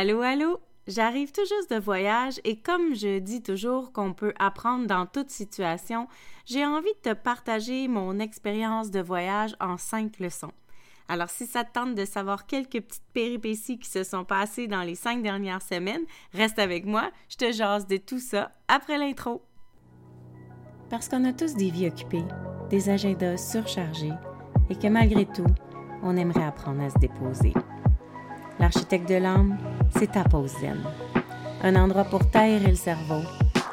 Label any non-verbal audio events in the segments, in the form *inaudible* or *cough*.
Allô, allô? J'arrive tout juste de voyage et comme je dis toujours qu'on peut apprendre dans toute situation, j'ai envie de te partager mon expérience de voyage en cinq leçons. Alors, si ça te tente de savoir quelques petites péripéties qui se sont passées dans les cinq dernières semaines, reste avec moi, je te jase de tout ça après l'intro. Parce qu'on a tous des vies occupées, des agendas surchargés et que malgré tout, on aimerait apprendre à se déposer. L'architecte de l'âme, c'est ta pause zen. Un endroit pour t'aérer le cerveau,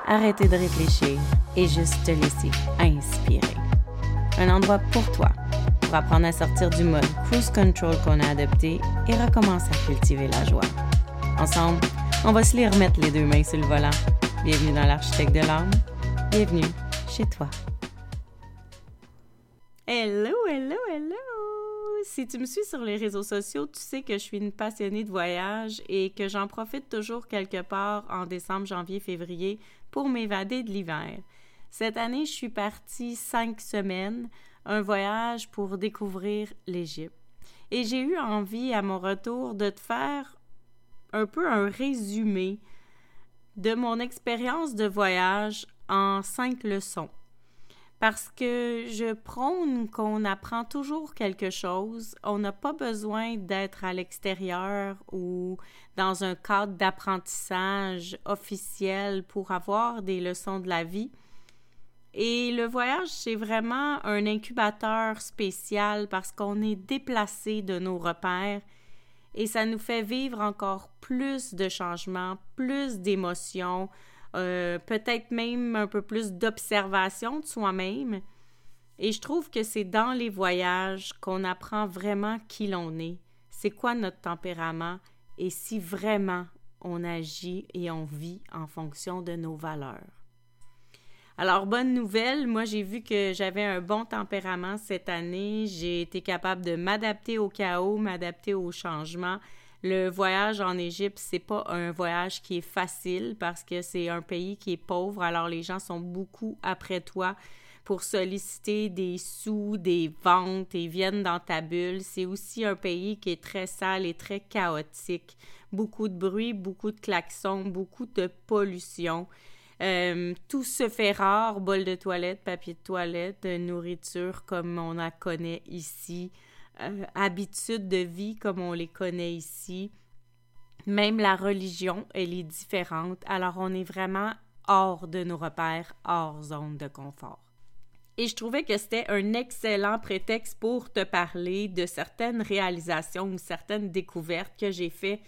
arrêter de réfléchir et juste te laisser inspirer. Un endroit pour toi, pour apprendre à sortir du mode cruise control qu'on a adopté et recommencer à cultiver la joie. Ensemble, on va se les remettre les deux mains sur le volant. Bienvenue dans l'architecte de l'âme. Bienvenue chez toi. Hello, hello, hello! Si tu me suis sur les réseaux sociaux, tu sais que je suis une passionnée de voyage et que j'en profite toujours quelque part en décembre, janvier, février pour m'évader de l'hiver. Cette année, je suis partie cinq semaines, un voyage pour découvrir l'Égypte. Et j'ai eu envie à mon retour de te faire un peu un résumé de mon expérience de voyage en cinq leçons parce que je prône qu'on apprend toujours quelque chose. On n'a pas besoin d'être à l'extérieur ou dans un cadre d'apprentissage officiel pour avoir des leçons de la vie. Et le voyage, c'est vraiment un incubateur spécial parce qu'on est déplacé de nos repères et ça nous fait vivre encore plus de changements, plus d'émotions, euh, peut-être même un peu plus d'observation de soi-même. Et je trouve que c'est dans les voyages qu'on apprend vraiment qui l'on est, c'est quoi notre tempérament et si vraiment on agit et on vit en fonction de nos valeurs. Alors, bonne nouvelle, moi j'ai vu que j'avais un bon tempérament cette année. J'ai été capable de m'adapter au chaos, m'adapter au changement le voyage en Égypte, c'est pas un voyage qui est facile parce que c'est un pays qui est pauvre, alors les gens sont beaucoup après toi pour solliciter des sous, des ventes et viennent dans ta bulle. C'est aussi un pays qui est très sale et très chaotique. Beaucoup de bruit, beaucoup de klaxons, beaucoup de pollution. Euh, tout se fait rare, bol de toilette, papier de toilette, nourriture comme on la connaît ici. Euh, habitudes de vie comme on les connaît ici. Même la religion, elle est différente. Alors on est vraiment hors de nos repères, hors zone de confort. Et je trouvais que c'était un excellent prétexte pour te parler de certaines réalisations ou certaines découvertes que j'ai faites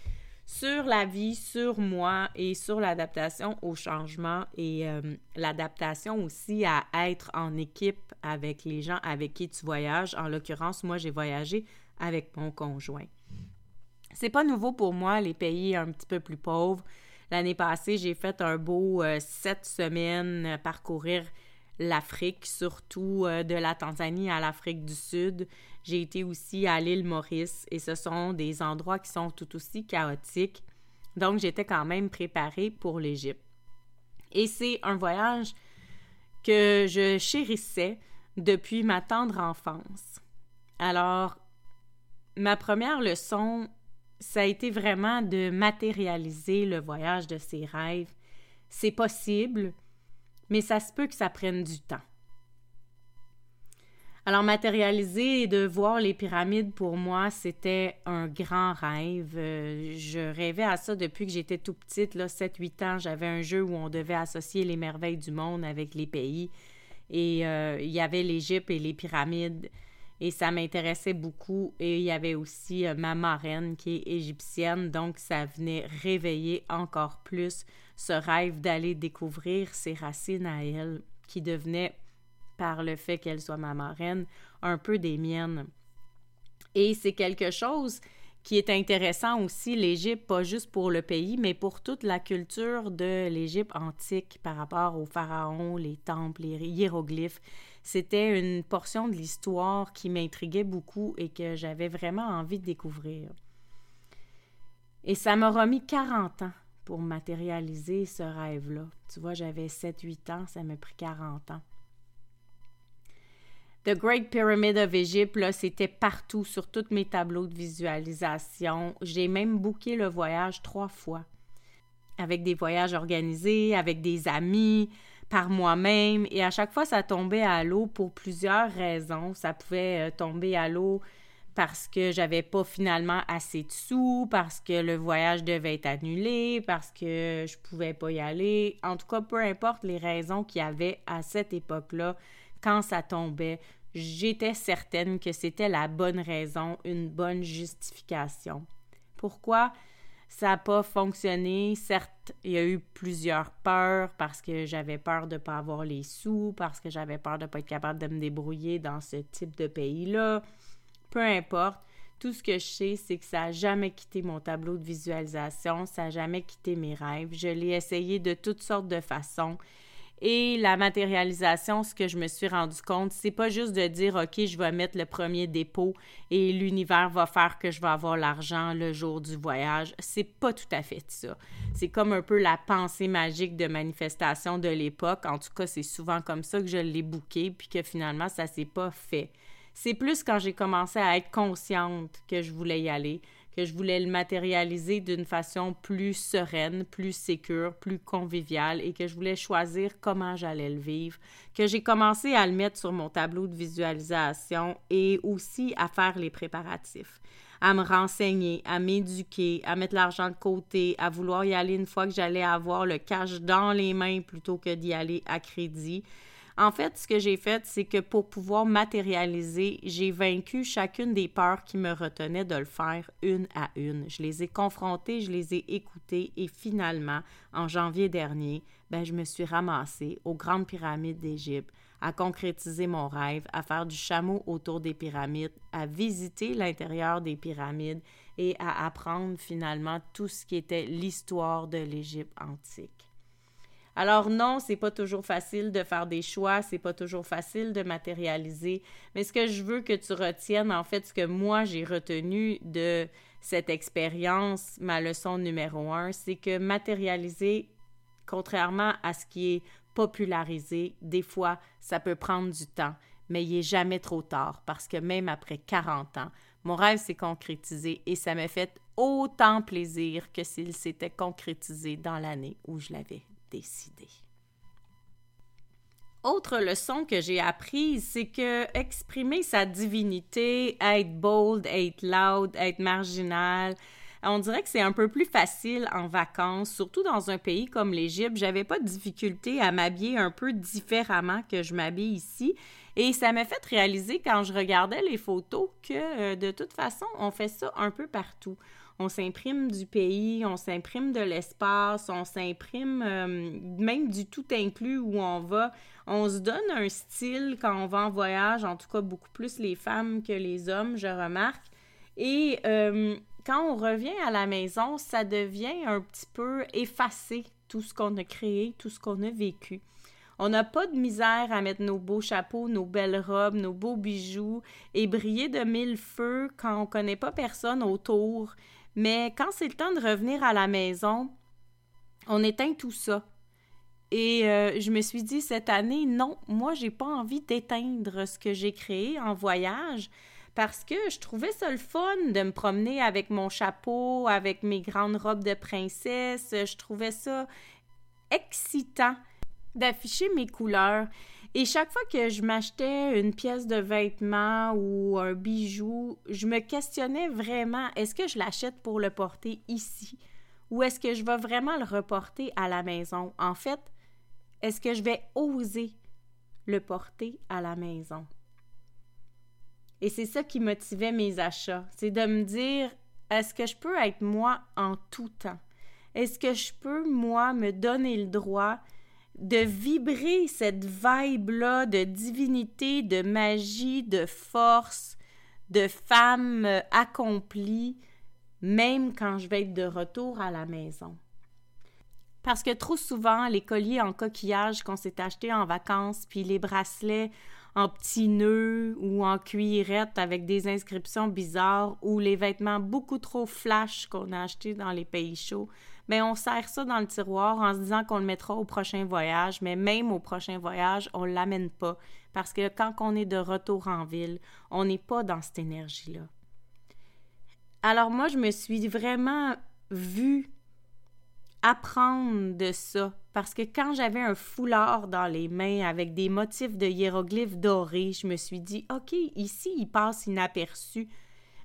sur la vie, sur moi et sur l'adaptation au changement et euh, l'adaptation aussi à être en équipe avec les gens avec qui tu voyages. En l'occurrence, moi, j'ai voyagé avec mon conjoint. C'est pas nouveau pour moi, les pays un petit peu plus pauvres. L'année passée, j'ai fait un beau euh, sept semaines parcourir l'Afrique, surtout euh, de la Tanzanie à l'Afrique du Sud. J'ai été aussi à l'île Maurice et ce sont des endroits qui sont tout aussi chaotiques. Donc, j'étais quand même préparée pour l'Égypte. Et c'est un voyage que je chérissais depuis ma tendre enfance. Alors, ma première leçon, ça a été vraiment de matérialiser le voyage de ses rêves. C'est possible, mais ça se peut que ça prenne du temps. Alors, matérialiser et de voir les pyramides, pour moi, c'était un grand rêve. Euh, je rêvais à ça depuis que j'étais tout petite, là, 7-8 ans. J'avais un jeu où on devait associer les merveilles du monde avec les pays. Et euh, il y avait l'Égypte et les pyramides. Et ça m'intéressait beaucoup. Et il y avait aussi euh, ma marraine qui est égyptienne. Donc, ça venait réveiller encore plus ce rêve d'aller découvrir ses racines à elle, qui devenaient, par le fait qu'elle soit ma marraine, un peu des miennes. Et c'est quelque chose qui est intéressant aussi, l'Égypte, pas juste pour le pays, mais pour toute la culture de l'Égypte antique par rapport aux pharaons, les temples, les hiéroglyphes. C'était une portion de l'histoire qui m'intriguait beaucoup et que j'avais vraiment envie de découvrir. Et ça m'a remis 40 ans pour matérialiser ce rêve-là. Tu vois, j'avais 7-8 ans, ça m'a pris 40 ans. The Great Pyramid of Egypt, c'était partout sur tous mes tableaux de visualisation. J'ai même booké le voyage trois fois. Avec des voyages organisés, avec des amis, par moi-même. Et à chaque fois, ça tombait à l'eau pour plusieurs raisons. Ça pouvait euh, tomber à l'eau parce que j'avais pas finalement assez de sous, parce que le voyage devait être annulé, parce que je pouvais pas y aller. En tout cas, peu importe les raisons qu'il y avait à cette époque-là, quand ça tombait, j'étais certaine que c'était la bonne raison, une bonne justification. Pourquoi? Ça n'a pas fonctionné? Certes, il y a eu plusieurs peurs parce que j'avais peur de ne pas avoir les sous, parce que j'avais peur de ne pas être capable de me débrouiller dans ce type de pays-là peu importe. Tout ce que je sais, c'est que ça n'a jamais quitté mon tableau de visualisation, ça n'a jamais quitté mes rêves. Je l'ai essayé de toutes sortes de façons. Et la matérialisation, ce que je me suis rendu compte, c'est pas juste de dire OK, je vais mettre le premier dépôt et l'univers va faire que je vais avoir l'argent le jour du voyage. C'est pas tout à fait ça. C'est comme un peu la pensée magique de manifestation de l'époque. En tout cas, c'est souvent comme ça que je l'ai bouqué puis que finalement ça s'est pas fait. C'est plus quand j'ai commencé à être consciente que je voulais y aller, que je voulais le matérialiser d'une façon plus sereine, plus sécure, plus conviviale et que je voulais choisir comment j'allais le vivre, que j'ai commencé à le mettre sur mon tableau de visualisation et aussi à faire les préparatifs à me renseigner, à m'éduquer, à mettre l'argent de côté, à vouloir y aller une fois que j'allais avoir le cash dans les mains plutôt que d'y aller à crédit, en fait, ce que j'ai fait, c'est que pour pouvoir matérialiser, j'ai vaincu chacune des peurs qui me retenaient de le faire une à une. Je les ai confrontées, je les ai écoutées et finalement, en janvier dernier, ben, je me suis ramassée aux grandes pyramides d'Égypte à concrétiser mon rêve, à faire du chameau autour des pyramides, à visiter l'intérieur des pyramides et à apprendre finalement tout ce qui était l'histoire de l'Égypte antique. Alors non, c'est pas toujours facile de faire des choix, c'est pas toujours facile de matérialiser, mais ce que je veux que tu retiennes, en fait, ce que moi j'ai retenu de cette expérience, ma leçon numéro un, c'est que matérialiser, contrairement à ce qui est popularisé, des fois, ça peut prendre du temps, mais il est jamais trop tard parce que même après 40 ans, mon rêve s'est concrétisé et ça m'a fait autant plaisir que s'il s'était concrétisé dans l'année où je l'avais décider. Autre leçon que j'ai apprise, c'est que exprimer sa divinité, être bold, être loud, être marginal, on dirait que c'est un peu plus facile en vacances, surtout dans un pays comme l'Égypte. J'avais pas de difficulté à m'habiller un peu différemment que je m'habille ici. Et ça m'a fait réaliser quand je regardais les photos que euh, de toute façon, on fait ça un peu partout on s'imprime du pays, on s'imprime de l'espace, on s'imprime euh, même du tout inclus où on va. On se donne un style quand on va en voyage, en tout cas beaucoup plus les femmes que les hommes, je remarque. Et euh, quand on revient à la maison, ça devient un petit peu effacé, tout ce qu'on a créé, tout ce qu'on a vécu. On n'a pas de misère à mettre nos beaux chapeaux, nos belles robes, nos beaux bijoux et briller de mille feux quand on connaît pas personne autour mais quand c'est le temps de revenir à la maison, on éteint tout ça. Et euh, je me suis dit cette année, non, moi, j'ai pas envie d'éteindre ce que j'ai créé en voyage parce que je trouvais ça le fun de me promener avec mon chapeau, avec mes grandes robes de princesse. Je trouvais ça excitant d'afficher mes couleurs. Et chaque fois que je m'achetais une pièce de vêtement ou un bijou, je me questionnais vraiment, est-ce que je l'achète pour le porter ici? Ou est-ce que je vais vraiment le reporter à la maison? En fait, est-ce que je vais oser le porter à la maison? Et c'est ça qui motivait mes achats, c'est de me dire, est-ce que je peux être moi en tout temps? Est-ce que je peux, moi, me donner le droit de vibrer cette vibe-là de divinité, de magie, de force, de femme accomplie, même quand je vais être de retour à la maison. Parce que trop souvent, les colliers en coquillage qu'on s'est achetés en vacances, puis les bracelets en petits nœuds ou en cuirette avec des inscriptions bizarres ou les vêtements beaucoup trop flash qu'on a achetés dans les pays chauds, mais on serre ça dans le tiroir en se disant qu'on le mettra au prochain voyage, mais même au prochain voyage, on l'amène pas. Parce que quand on est de retour en ville, on n'est pas dans cette énergie-là. Alors moi, je me suis vraiment vue apprendre de ça. Parce que quand j'avais un foulard dans les mains avec des motifs de hiéroglyphes dorés, je me suis dit OK, ici il passe inaperçu,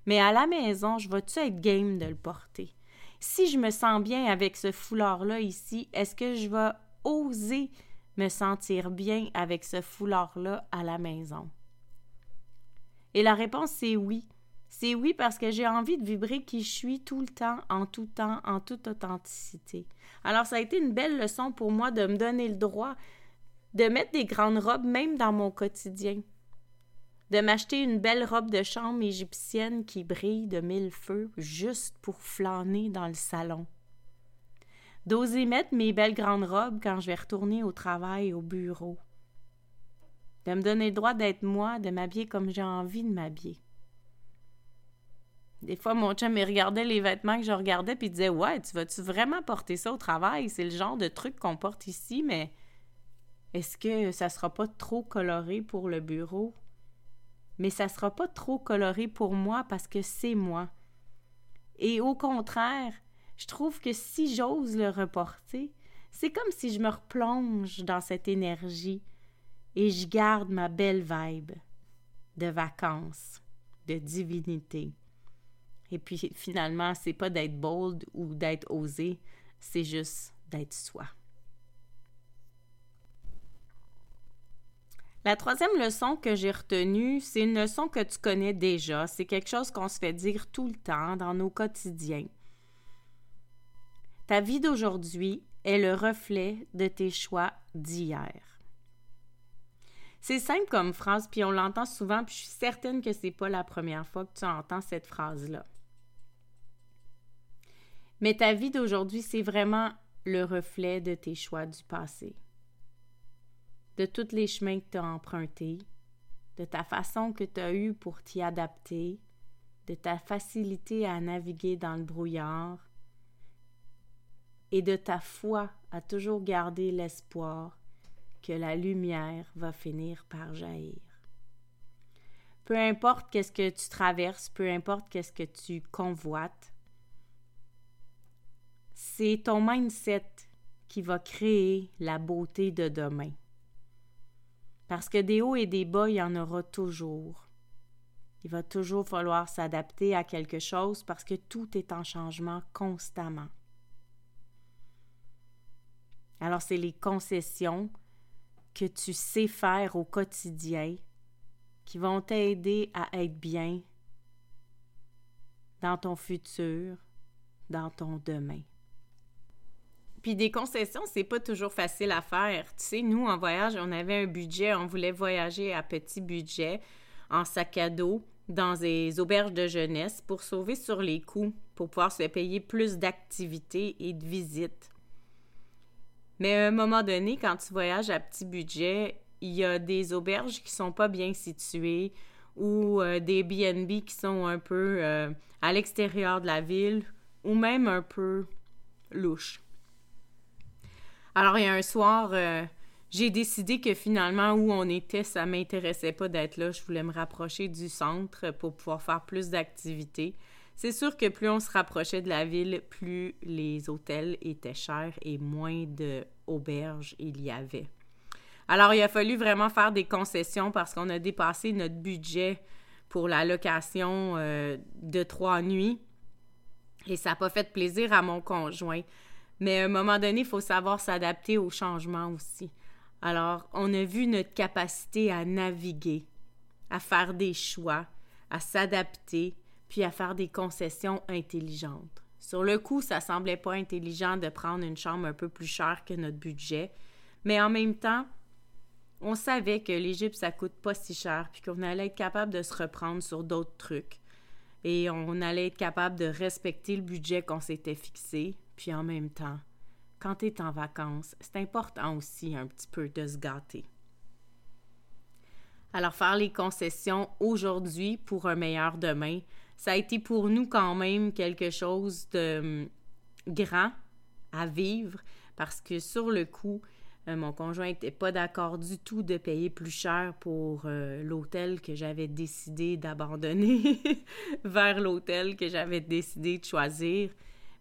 mais à la maison, je vais-tu être game de le porter? Si je me sens bien avec ce foulard là ici, est-ce que je vais oser me sentir bien avec ce foulard là à la maison? Et la réponse c'est oui. C'est oui parce que j'ai envie de vibrer qui je suis tout le temps, en tout temps, en toute authenticité. Alors ça a été une belle leçon pour moi de me donner le droit de mettre des grandes robes même dans mon quotidien. De m'acheter une belle robe de chambre égyptienne qui brille de mille feux juste pour flâner dans le salon. D'oser mettre mes belles grandes robes quand je vais retourner au travail, au bureau. De me donner le droit d'être moi, de m'habiller comme j'ai envie de m'habiller. Des fois, mon chum, il regardait les vêtements que je regardais, puis disait Ouais, tu vas-tu vraiment porter ça au travail? C'est le genre de truc qu'on porte ici, mais est-ce que ça sera pas trop coloré pour le bureau? Mais ça sera pas trop coloré pour moi parce que c'est moi. Et au contraire, je trouve que si j'ose le reporter, c'est comme si je me replonge dans cette énergie et je garde ma belle vibe de vacances, de divinité. Et puis finalement, c'est pas d'être bold ou d'être osé, c'est juste d'être soi. La troisième leçon que j'ai retenue, c'est une leçon que tu connais déjà. C'est quelque chose qu'on se fait dire tout le temps dans nos quotidiens. Ta vie d'aujourd'hui est le reflet de tes choix d'hier. C'est simple comme phrase, puis on l'entend souvent, puis je suis certaine que c'est pas la première fois que tu entends cette phrase-là. Mais ta vie d'aujourd'hui, c'est vraiment le reflet de tes choix du passé, de tous les chemins que tu as empruntés, de ta façon que tu as eue pour t'y adapter, de ta facilité à naviguer dans le brouillard et de ta foi à toujours garder l'espoir que la lumière va finir par jaillir. Peu importe qu'est-ce que tu traverses, peu importe qu'est-ce que tu convoites, c'est ton mindset qui va créer la beauté de demain. Parce que des hauts et des bas, il y en aura toujours. Il va toujours falloir s'adapter à quelque chose parce que tout est en changement constamment. Alors c'est les concessions que tu sais faire au quotidien qui vont t'aider à être bien dans ton futur, dans ton demain. Puis des concessions, c'est pas toujours facile à faire. Tu sais, nous, en voyage, on avait un budget, on voulait voyager à petit budget, en sac à dos, dans des auberges de jeunesse pour sauver sur les coûts, pour pouvoir se payer plus d'activités et de visites. Mais à un moment donné, quand tu voyages à petit budget, il y a des auberges qui sont pas bien situées ou euh, des BNB qui sont un peu euh, à l'extérieur de la ville ou même un peu louches. Alors, il y a un soir, euh, j'ai décidé que finalement, où on était, ça m'intéressait pas d'être là. Je voulais me rapprocher du centre pour pouvoir faire plus d'activités. C'est sûr que plus on se rapprochait de la ville, plus les hôtels étaient chers et moins d'auberges il y avait. Alors, il a fallu vraiment faire des concessions parce qu'on a dépassé notre budget pour la location euh, de trois nuits. Et ça n'a pas fait plaisir à mon conjoint. Mais à un moment donné, il faut savoir s'adapter au changement aussi. Alors, on a vu notre capacité à naviguer, à faire des choix, à s'adapter, puis à faire des concessions intelligentes. Sur le coup, ça semblait pas intelligent de prendre une chambre un peu plus chère que notre budget, mais en même temps, on savait que l'Égypte, ça coûte pas si cher, puis qu'on allait être capable de se reprendre sur d'autres trucs. Et on allait être capable de respecter le budget qu'on s'était fixé, puis en même temps quand tu es en vacances, c'est important aussi un petit peu de se gâter. Alors faire les concessions aujourd'hui pour un meilleur demain, ça a été pour nous quand même quelque chose de hum, grand à vivre parce que sur le coup, euh, mon conjoint n'était pas d'accord du tout de payer plus cher pour euh, l'hôtel que j'avais décidé d'abandonner *laughs* vers l'hôtel que j'avais décidé de choisir.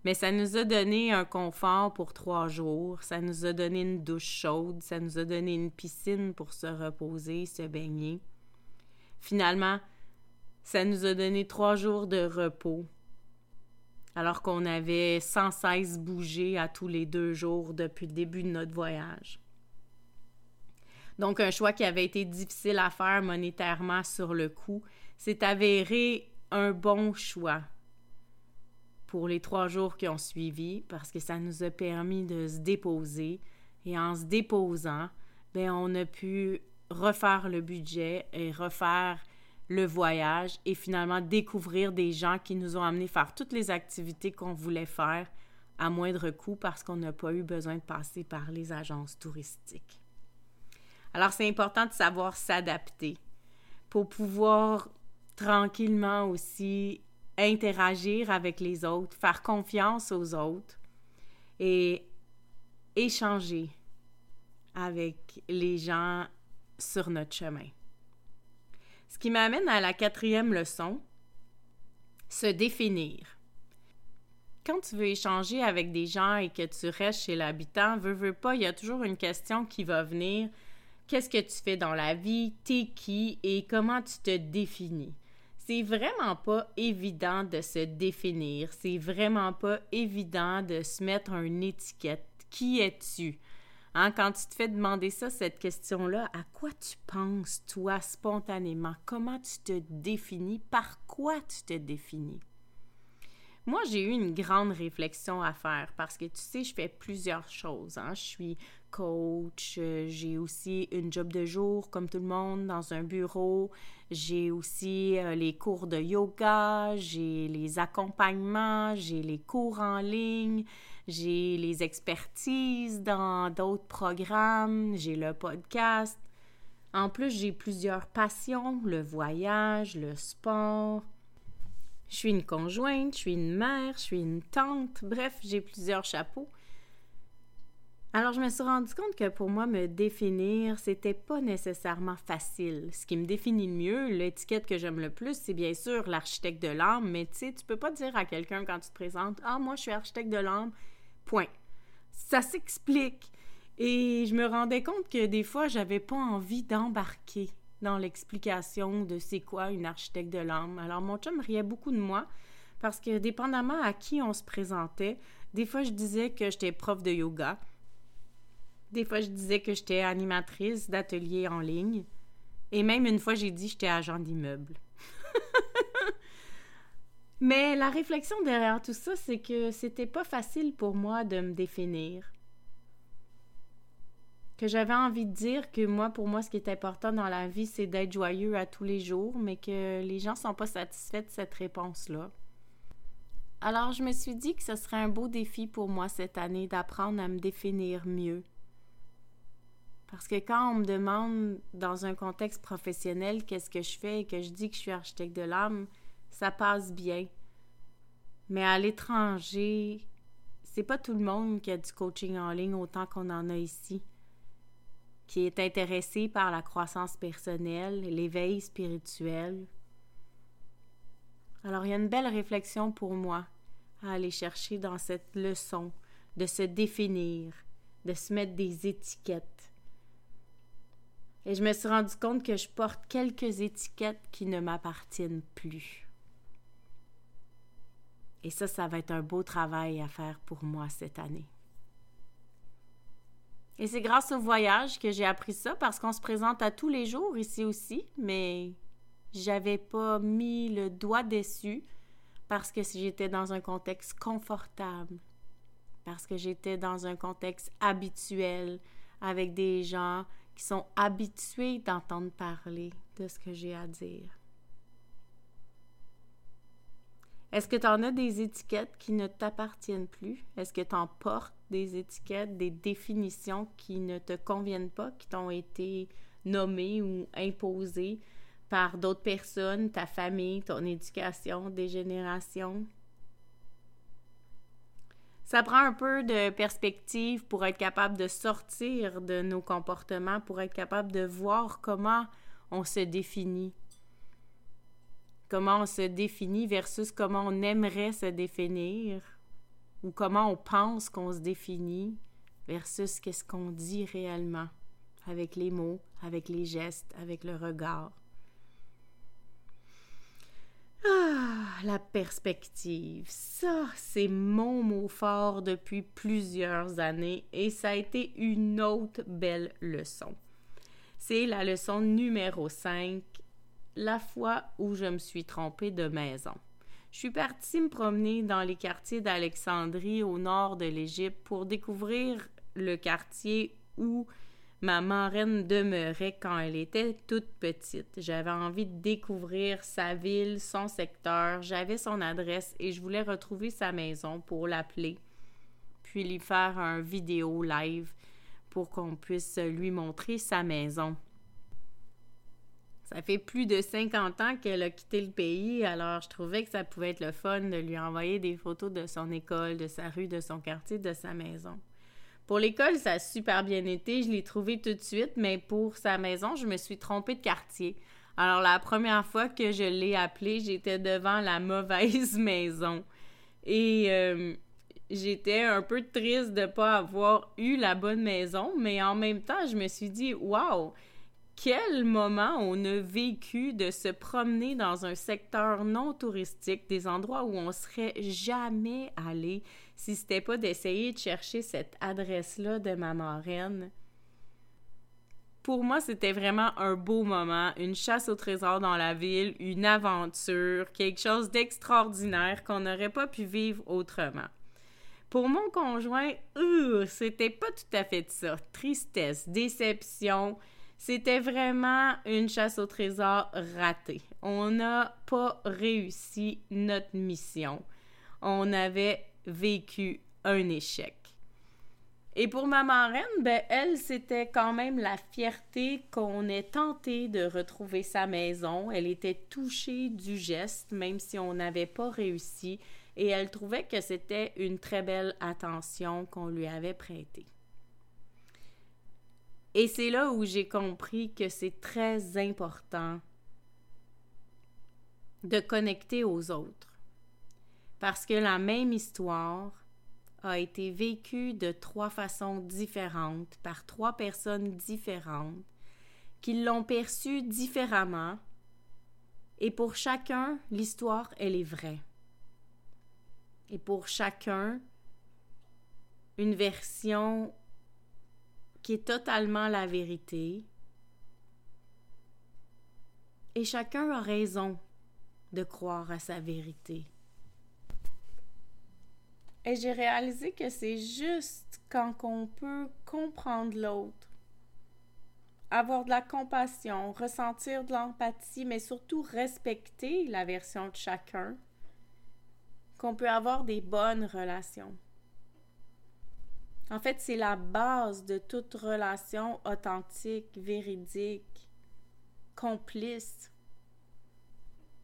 Mais ça nous a donné un confort pour trois jours, ça nous a donné une douche chaude, ça nous a donné une piscine pour se reposer, se baigner. Finalement, ça nous a donné trois jours de repos, alors qu'on avait sans cesse bougé à tous les deux jours depuis le début de notre voyage. Donc, un choix qui avait été difficile à faire monétairement sur le coup s'est avéré un bon choix pour les trois jours qui ont suivi parce que ça nous a permis de se déposer et en se déposant, bien, on a pu refaire le budget et refaire le voyage et finalement découvrir des gens qui nous ont amenés faire toutes les activités qu'on voulait faire à moindre coût parce qu'on n'a pas eu besoin de passer par les agences touristiques. Alors c'est important de savoir s'adapter pour pouvoir tranquillement aussi interagir avec les autres, faire confiance aux autres et échanger avec les gens sur notre chemin. Ce qui m'amène à la quatrième leçon, se définir. Quand tu veux échanger avec des gens et que tu restes chez l'habitant, veux, veux pas, il y a toujours une question qui va venir. Qu'est-ce que tu fais dans la vie? T'es qui? Et comment tu te définis? C'est vraiment pas évident de se définir. C'est vraiment pas évident de se mettre une étiquette. Qui es-tu? Hein, quand tu te fais demander ça, cette question-là, à quoi tu penses, toi, spontanément? Comment tu te définis? Par quoi tu te définis? Moi, j'ai eu une grande réflexion à faire parce que tu sais, je fais plusieurs choses. Hein. Je suis coach, euh, j'ai aussi une job de jour comme tout le monde dans un bureau, j'ai aussi euh, les cours de yoga, j'ai les accompagnements, j'ai les cours en ligne, j'ai les expertises dans d'autres programmes, j'ai le podcast. En plus, j'ai plusieurs passions, le voyage, le sport. Je suis une conjointe, je suis une mère, je suis une tante, bref, j'ai plusieurs chapeaux. Alors, je me suis rendu compte que pour moi, me définir, c'était pas nécessairement facile. Ce qui me définit le mieux, l'étiquette que j'aime le plus, c'est bien sûr l'architecte de l'âme, mais tu sais, tu peux pas dire à quelqu'un quand tu te présentes Ah, moi, je suis architecte de l'âme, point. Ça s'explique. Et je me rendais compte que des fois, j'avais pas envie d'embarquer dans l'explication de c'est quoi une architecte de l'âme. Alors, mon chum riait beaucoup de moi parce que, dépendamment à qui on se présentait, des fois, je disais que j'étais prof de yoga des fois, je disais que j'étais animatrice d'ateliers en ligne. Et même une fois, j'ai dit que j'étais agent d'immeuble. *laughs* Mais la réflexion derrière tout ça, c'est que c'était pas facile pour moi de me définir. Que j'avais envie de dire que moi, pour moi, ce qui est important dans la vie, c'est d'être joyeux à tous les jours, mais que les gens sont pas satisfaits de cette réponse-là. Alors, je me suis dit que ce serait un beau défi pour moi cette année d'apprendre à me définir mieux parce que quand on me demande dans un contexte professionnel qu'est-ce que je fais et que je dis que je suis architecte de l'âme, ça passe bien. Mais à l'étranger, c'est pas tout le monde qui a du coaching en ligne autant qu'on en a ici, qui est intéressé par la croissance personnelle, l'éveil spirituel. Alors il y a une belle réflexion pour moi à aller chercher dans cette leçon de se définir, de se mettre des étiquettes et je me suis rendu compte que je porte quelques étiquettes qui ne m'appartiennent plus. Et ça, ça va être un beau travail à faire pour moi cette année. Et c'est grâce au voyage que j'ai appris ça parce qu'on se présente à tous les jours ici aussi, mais j'avais pas mis le doigt dessus parce que j'étais dans un contexte confortable, parce que j'étais dans un contexte habituel avec des gens sont habitués d'entendre parler de ce que j'ai à dire. Est-ce que tu en as des étiquettes qui ne t'appartiennent plus? Est-ce que tu en portes des étiquettes, des définitions qui ne te conviennent pas, qui t'ont été nommées ou imposées par d'autres personnes, ta famille, ton éducation, des générations? Ça prend un peu de perspective pour être capable de sortir de nos comportements, pour être capable de voir comment on se définit. Comment on se définit versus comment on aimerait se définir ou comment on pense qu'on se définit versus qu'est-ce qu'on dit réellement avec les mots, avec les gestes, avec le regard. Ah, la perspective. Ça, c'est mon mot fort depuis plusieurs années et ça a été une autre belle leçon. C'est la leçon numéro 5, la fois où je me suis trompée de maison. Je suis partie me promener dans les quartiers d'Alexandrie au nord de l'Égypte pour découvrir le quartier où ma marraine demeurait quand elle était toute petite. J'avais envie de découvrir sa ville, son secteur, j'avais son adresse et je voulais retrouver sa maison pour l'appeler, puis lui faire un vidéo live pour qu'on puisse lui montrer sa maison. Ça fait plus de 50 ans qu'elle a quitté le pays, alors je trouvais que ça pouvait être le fun de lui envoyer des photos de son école, de sa rue, de son quartier, de sa maison. Pour l'école, ça a super bien été. Je l'ai trouvé tout de suite, mais pour sa maison, je me suis trompée de quartier. Alors, la première fois que je l'ai appelé, j'étais devant la mauvaise *laughs* maison. Et euh, j'étais un peu triste de ne pas avoir eu la bonne maison, mais en même temps, je me suis dit, waouh, quel moment on a vécu de se promener dans un secteur non touristique, des endroits où on serait jamais allé si c'était pas d'essayer de chercher cette adresse-là de ma marraine. Pour moi, c'était vraiment un beau moment, une chasse au trésor dans la ville, une aventure, quelque chose d'extraordinaire qu'on n'aurait pas pu vivre autrement. Pour mon conjoint, c'était pas tout à fait ça. Tristesse, déception, c'était vraiment une chasse au trésor ratée. On n'a pas réussi notre mission. On avait vécu un échec. Et pour ma marraine, ben, elle, c'était quand même la fierté qu'on ait tenté de retrouver sa maison. Elle était touchée du geste, même si on n'avait pas réussi, et elle trouvait que c'était une très belle attention qu'on lui avait prêtée. Et c'est là où j'ai compris que c'est très important de connecter aux autres. Parce que la même histoire a été vécue de trois façons différentes par trois personnes différentes qui l'ont perçue différemment. Et pour chacun, l'histoire, elle est vraie. Et pour chacun, une version qui est totalement la vérité. Et chacun a raison de croire à sa vérité. Et j'ai réalisé que c'est juste quand on peut comprendre l'autre, avoir de la compassion, ressentir de l'empathie, mais surtout respecter la version de chacun, qu'on peut avoir des bonnes relations. En fait, c'est la base de toute relation authentique, véridique, complice.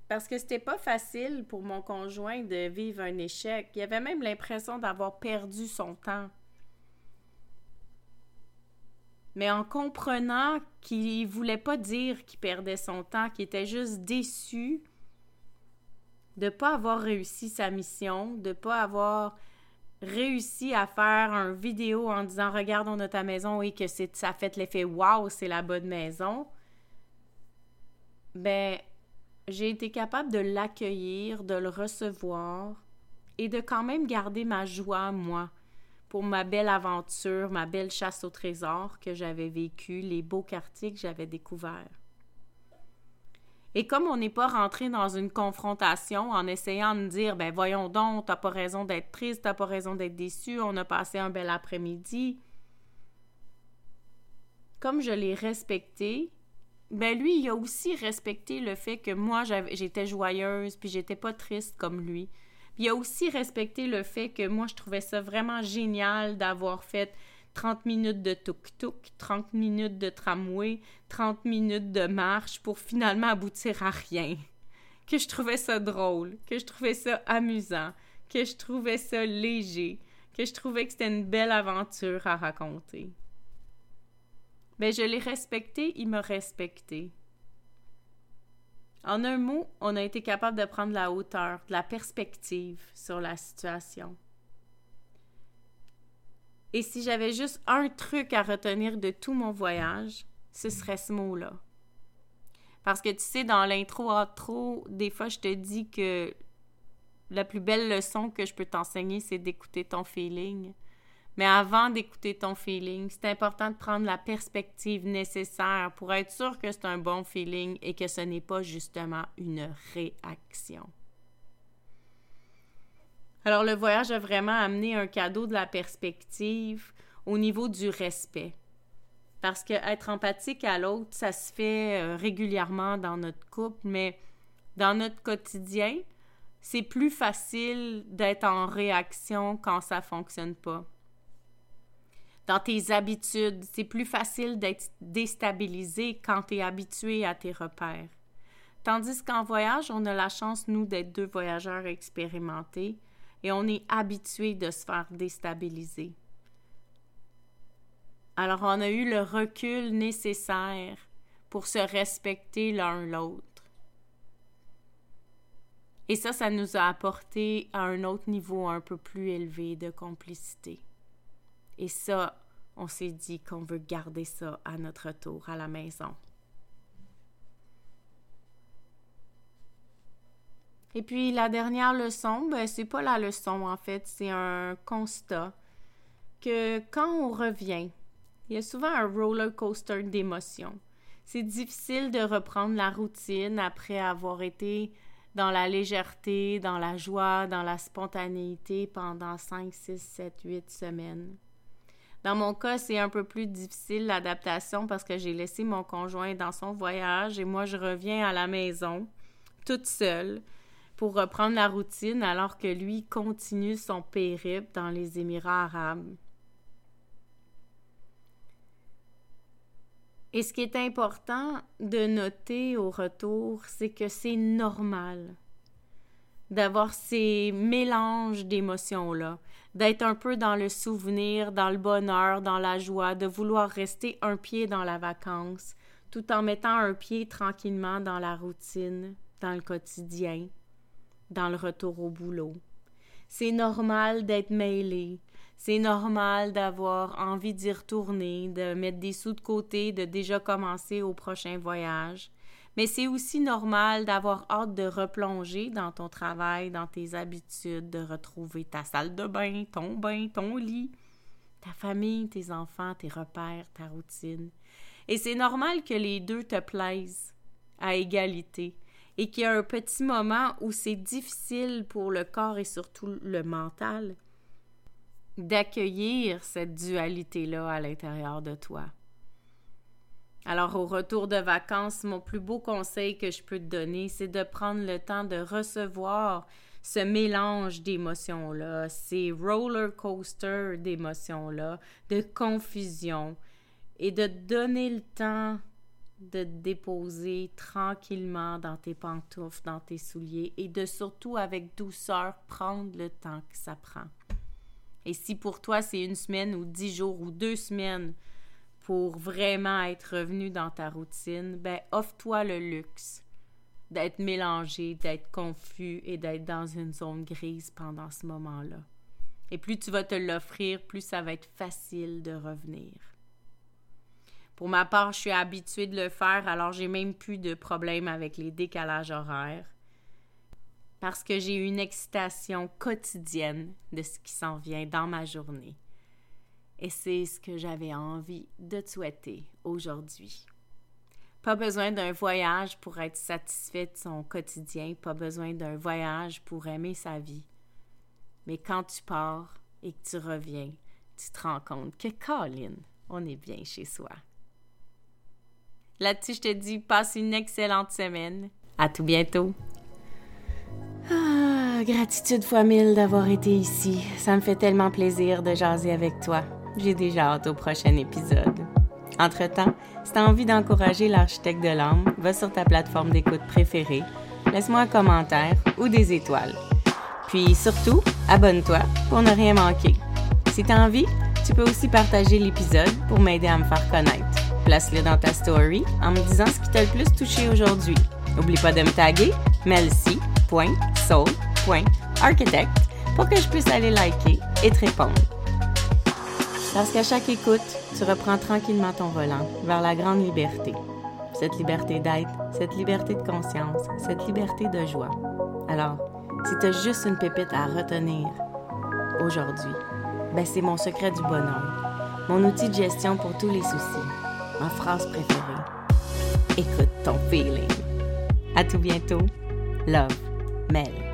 Parce que c'était pas facile pour mon conjoint de vivre un échec. Il avait même l'impression d'avoir perdu son temps. Mais en comprenant qu'il voulait pas dire qu'il perdait son temps, qu'il était juste déçu de pas avoir réussi sa mission, de pas avoir réussi à faire un vidéo en disant regarde on ta maison et que ça fait l'effet waouh c'est la bonne maison ben j'ai été capable de l'accueillir de le recevoir et de quand même garder ma joie moi pour ma belle aventure ma belle chasse au trésor que j'avais vécue les beaux quartiers que j'avais découverts et comme on n'est pas rentré dans une confrontation en essayant de dire ben voyons donc, t'as pas raison d'être triste, t'as pas raison d'être déçu, on a passé un bel après-midi. Comme je l'ai respecté, ben lui, il a aussi respecté le fait que moi, j'étais joyeuse, puis j'étais pas triste comme lui. Il a aussi respecté le fait que moi, je trouvais ça vraiment génial d'avoir fait 30 minutes de tuk-tuk, 30 minutes de tramway, 30 minutes de marche pour finalement aboutir à rien. Que je trouvais ça drôle, que je trouvais ça amusant, que je trouvais ça léger, que je trouvais que c'était une belle aventure à raconter. Ben, je l'ai respecté, il m'a respecté. En un mot, on a été capable de prendre la hauteur, de la perspective sur la situation. Et si j'avais juste un truc à retenir de tout mon voyage, ce serait ce mot-là. Parce que tu sais, dans l'intro trop, des fois, je te dis que la plus belle leçon que je peux t'enseigner, c'est d'écouter ton feeling. Mais avant d'écouter ton feeling, c'est important de prendre la perspective nécessaire pour être sûr que c'est un bon feeling et que ce n'est pas justement une réaction. Alors le voyage a vraiment amené un cadeau de la perspective au niveau du respect. Parce que être empathique à l'autre, ça se fait euh, régulièrement dans notre couple, mais dans notre quotidien, c'est plus facile d'être en réaction quand ça fonctionne pas dans tes habitudes. C'est plus facile d'être déstabilisé quand tu es habitué à tes repères. Tandis qu'en voyage, on a la chance, nous, d'être deux voyageurs expérimentés et on est habitué de se faire déstabiliser. Alors, on a eu le recul nécessaire pour se respecter l'un l'autre. Et ça, ça nous a apporté à un autre niveau un peu plus élevé de complicité. Et ça, on s'est dit qu'on veut garder ça à notre tour à la maison. Et puis la dernière leçon, ben, c'est pas la leçon en fait, c'est un constat que quand on revient, il y a souvent un roller coaster d'émotions. C'est difficile de reprendre la routine après avoir été dans la légèreté, dans la joie, dans la spontanéité pendant 5, 6, 7, 8 semaines. Dans mon cas, c'est un peu plus difficile l'adaptation parce que j'ai laissé mon conjoint dans son voyage et moi, je reviens à la maison toute seule pour reprendre la routine alors que lui continue son périple dans les Émirats arabes. Et ce qui est important de noter au retour, c'est que c'est normal d'avoir ces mélanges d'émotions-là, d'être un peu dans le souvenir, dans le bonheur, dans la joie, de vouloir rester un pied dans la vacance, tout en mettant un pied tranquillement dans la routine, dans le quotidien, dans le retour au boulot. C'est normal d'être mêlé, c'est normal d'avoir envie d'y retourner, de mettre des sous de côté, de déjà commencer au prochain voyage. Mais c'est aussi normal d'avoir hâte de replonger dans ton travail, dans tes habitudes, de retrouver ta salle de bain, ton bain, ton lit, ta famille, tes enfants, tes repères, ta routine. Et c'est normal que les deux te plaisent à égalité et qu'il y a un petit moment où c'est difficile pour le corps et surtout le mental d'accueillir cette dualité-là à l'intérieur de toi. Alors, au retour de vacances, mon plus beau conseil que je peux te donner, c'est de prendre le temps de recevoir ce mélange d'émotions-là, ces roller coaster d'émotions-là, de confusion, et de donner le temps de te déposer tranquillement dans tes pantoufles, dans tes souliers, et de surtout avec douceur prendre le temps que ça prend. Et si pour toi c'est une semaine ou dix jours ou deux semaines, pour vraiment être revenu dans ta routine, ben offre-toi le luxe d'être mélangé, d'être confus et d'être dans une zone grise pendant ce moment-là. Et plus tu vas te l'offrir, plus ça va être facile de revenir. Pour ma part, je suis habituée de le faire, alors j'ai même plus de problème avec les décalages horaires. Parce que j'ai une excitation quotidienne de ce qui s'en vient dans ma journée. Et c'est ce que j'avais envie de te souhaiter aujourd'hui. Pas besoin d'un voyage pour être satisfait de son quotidien, pas besoin d'un voyage pour aimer sa vie. Mais quand tu pars et que tu reviens, tu te rends compte que Colin, on est bien chez soi. Là-dessus, je te dis, passe une excellente semaine. À tout bientôt. Ah, gratitude fois mille d'avoir été ici. Ça me fait tellement plaisir de jaser avec toi. J'ai déjà hâte au prochain épisode. Entre-temps, si tu as envie d'encourager l'architecte de l'âme, va sur ta plateforme d'écoute préférée, laisse-moi un commentaire ou des étoiles. Puis surtout, abonne-toi pour ne rien manquer. Si tu as envie, tu peux aussi partager l'épisode pour m'aider à me faire connaître. Place-le dans ta story en me disant ce qui t'a le plus touché aujourd'hui. N'oublie pas de me taguer melcy.soul.architect pour que je puisse aller liker et te répondre. Parce qu'à chaque écoute, tu reprends tranquillement ton volant vers la grande liberté. Cette liberté d'être, cette liberté de conscience, cette liberté de joie. Alors, si tu as juste une pépite à retenir aujourd'hui, ben c'est mon secret du bonheur, mon outil de gestion pour tous les soucis, ma phrase préférée. Écoute ton feeling. À tout bientôt. Love, Mel.